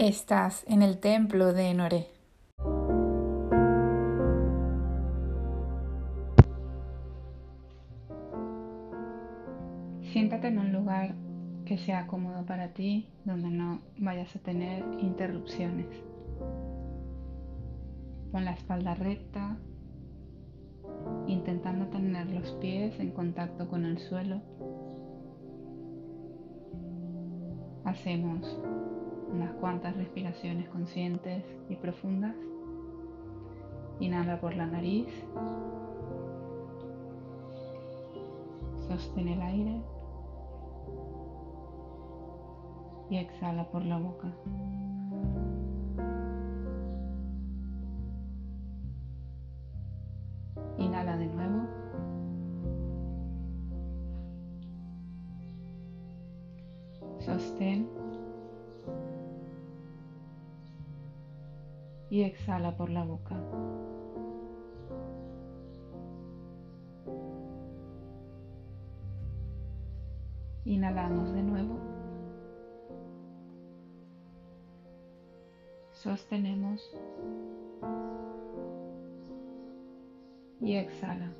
Estás en el templo de Noré. Siéntate en un lugar que sea cómodo para ti, donde no vayas a tener interrupciones. Pon la espalda recta, intentando tener los pies en contacto con el suelo. Hacemos unas cuantas respiraciones conscientes y profundas. Inhala por la nariz. Sostén el aire. Y exhala por la boca. Y exhala por la boca. Inhalamos de nuevo. Sostenemos y exhala.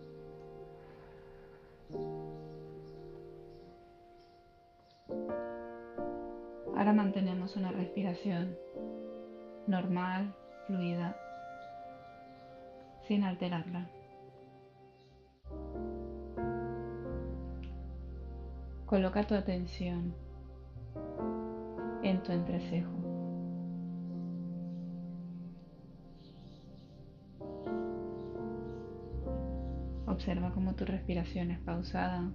Ahora mantenemos una respiración normal fluida, sin alterarla. Coloca tu atención en tu entrecejo. Observa cómo tu respiración es pausada,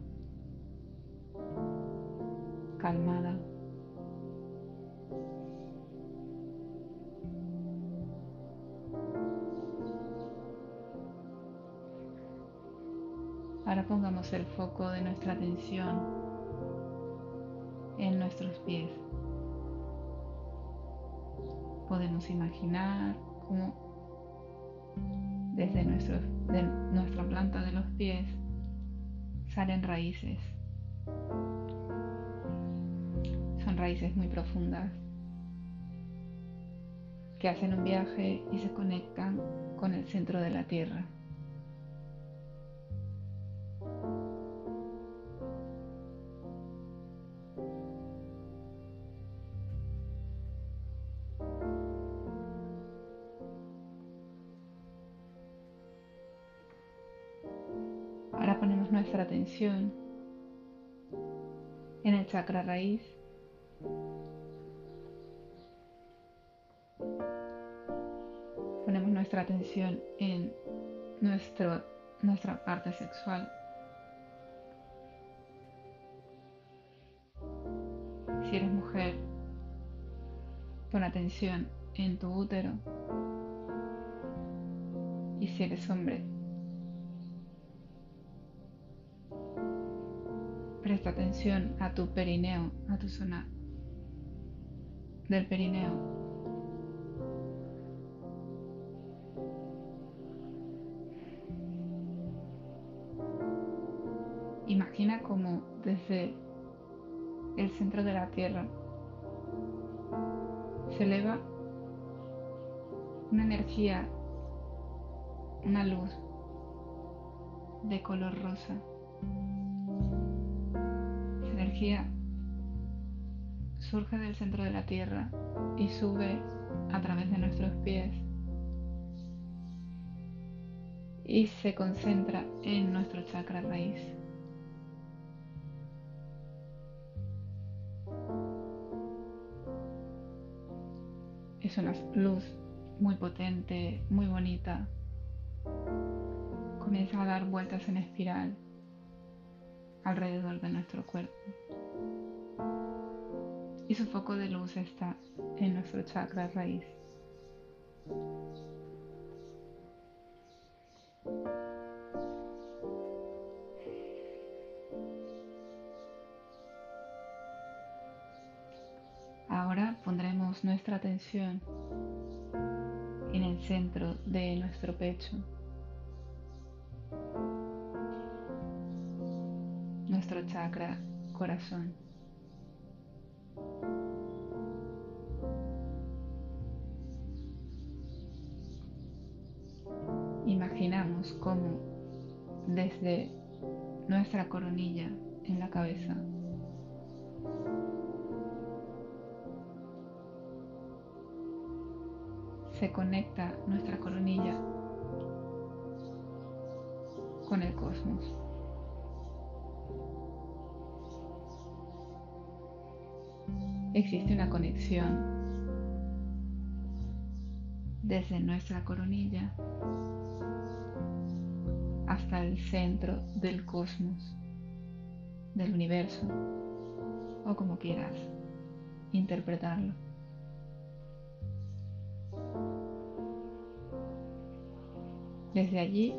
calmada. Ahora pongamos el foco de nuestra atención en nuestros pies. Podemos imaginar cómo desde de nuestra planta de los pies salen raíces. Son raíces muy profundas que hacen un viaje y se conectan con el centro de la tierra. Ponemos nuestra atención en el chakra raíz. Ponemos nuestra atención en nuestro, nuestra parte sexual. Si eres mujer, pon atención en tu útero. Y si eres hombre, Presta atención a tu perineo, a tu zona del perineo. Imagina como desde el centro de la Tierra se eleva una energía, una luz de color rosa energía surge del centro de la Tierra y sube a través de nuestros pies y se concentra en nuestro chakra raíz. Es una luz muy potente, muy bonita. Comienza a dar vueltas en espiral alrededor de nuestro cuerpo. Y su foco de luz está en nuestro chakra raíz. Ahora pondremos nuestra atención en el centro de nuestro pecho. corazón. Imaginamos cómo desde nuestra coronilla en la cabeza se conecta nuestra coronilla con el cosmos. Existe una conexión desde nuestra coronilla hasta el centro del cosmos, del universo, o como quieras interpretarlo. Desde allí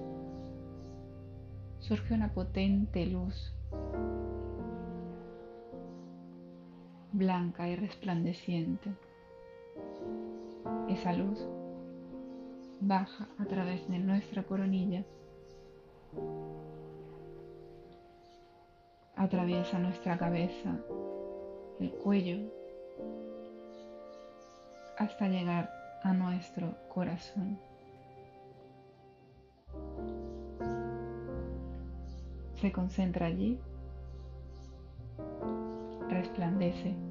surge una potente luz blanca y resplandeciente. Esa luz baja a través de nuestra coronilla, atraviesa nuestra cabeza, el cuello, hasta llegar a nuestro corazón. Se concentra allí, resplandece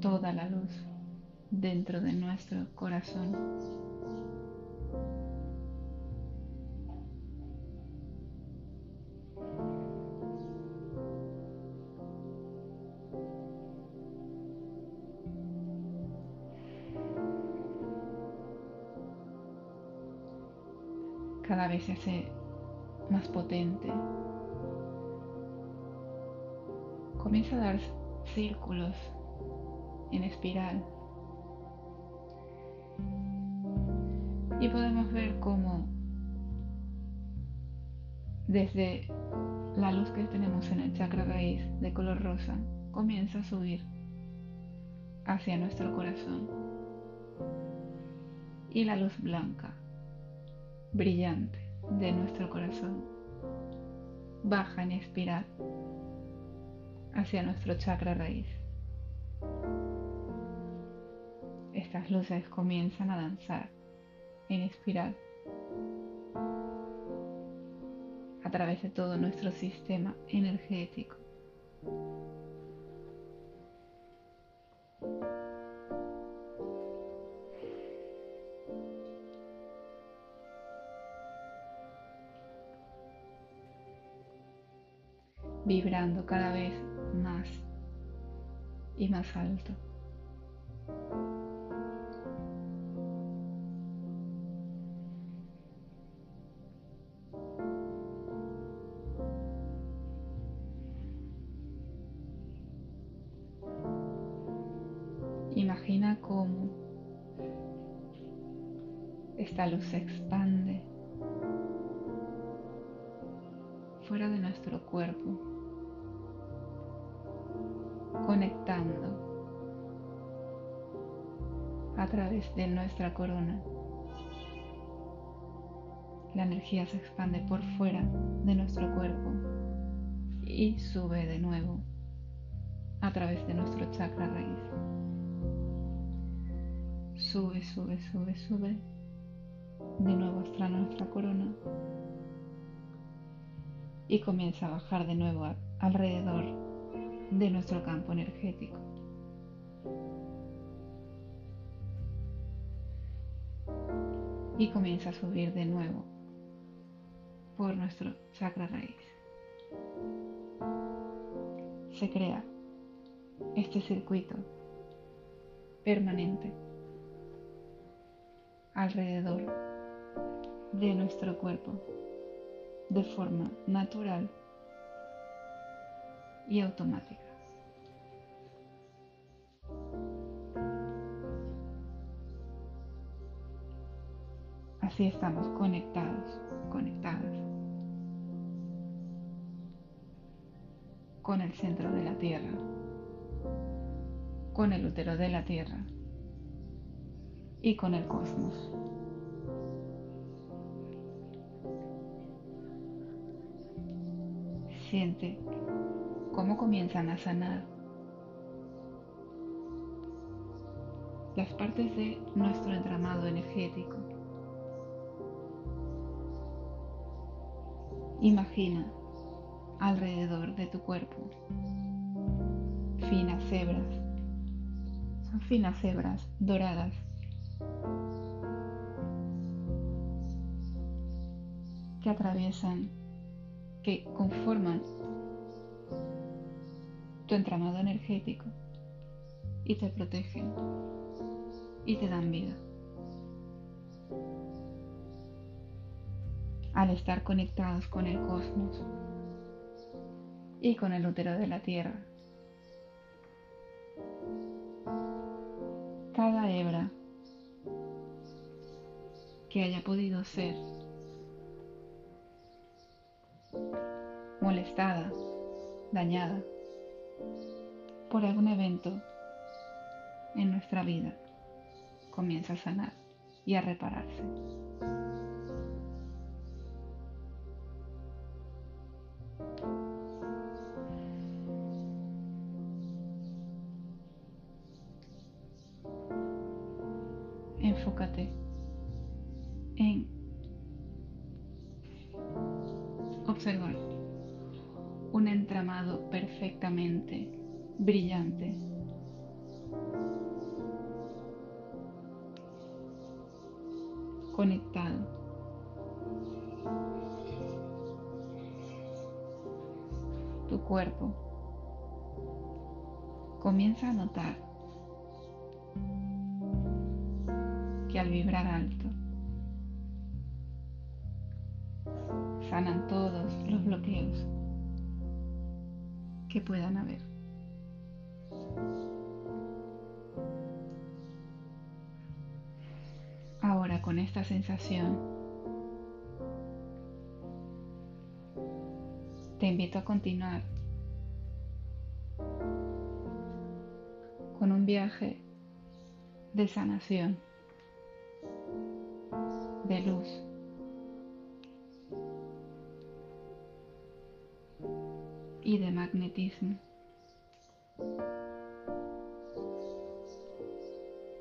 toda la luz dentro de nuestro corazón. Cada vez se hace más potente. Comienza a dar círculos en espiral. Y podemos ver cómo desde la luz que tenemos en el chakra raíz de color rosa comienza a subir hacia nuestro corazón. Y la luz blanca, brillante, de nuestro corazón baja en espiral hacia nuestro chakra raíz. Estas luces comienzan a danzar en espiral a través de todo nuestro sistema energético. vibrando cada vez más y más alto. Cómo esta luz se expande fuera de nuestro cuerpo conectando a través de nuestra corona. La energía se expande por fuera de nuestro cuerpo y sube de nuevo a través de nuestro chakra raíz. Sube, sube, sube, sube de nuevo hasta nuestra corona y comienza a bajar de nuevo alrededor de nuestro campo energético. Y comienza a subir de nuevo por nuestro chakra raíz. Se crea este circuito permanente alrededor de nuestro cuerpo de forma natural y automática. Así estamos conectados, conectadas con el centro de la Tierra, con el útero de la Tierra y con el cosmos. Siente cómo comienzan a sanar las partes de nuestro entramado energético Imagina alrededor de tu cuerpo finas hebras. Son finas hebras doradas. Que atraviesan, que conforman tu entramado energético y te protegen y te dan vida. Al estar conectados con el cosmos y con el útero de la Tierra, cada hebra que haya podido ser molestada, dañada por algún evento en nuestra vida, comienza a sanar y a repararse. Enfócate en observar un entramado perfectamente brillante. Conectado. Tu cuerpo comienza a notar que al vibrar alto sanan todos los bloqueos que puedan haber. Ahora con esta sensación, te invito a continuar con un viaje de sanación, de luz. Y de magnetismo.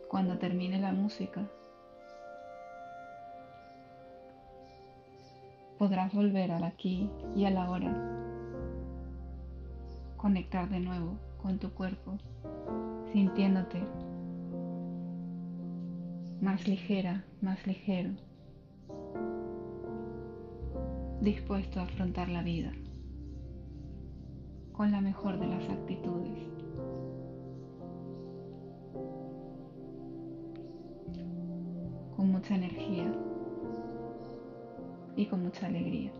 Cuando termine la música, podrás volver al aquí y a la hora, conectar de nuevo con tu cuerpo, sintiéndote más ligera, más ligero, dispuesto a afrontar la vida con la mejor de las actitudes. Con mucha energía y con mucha alegría.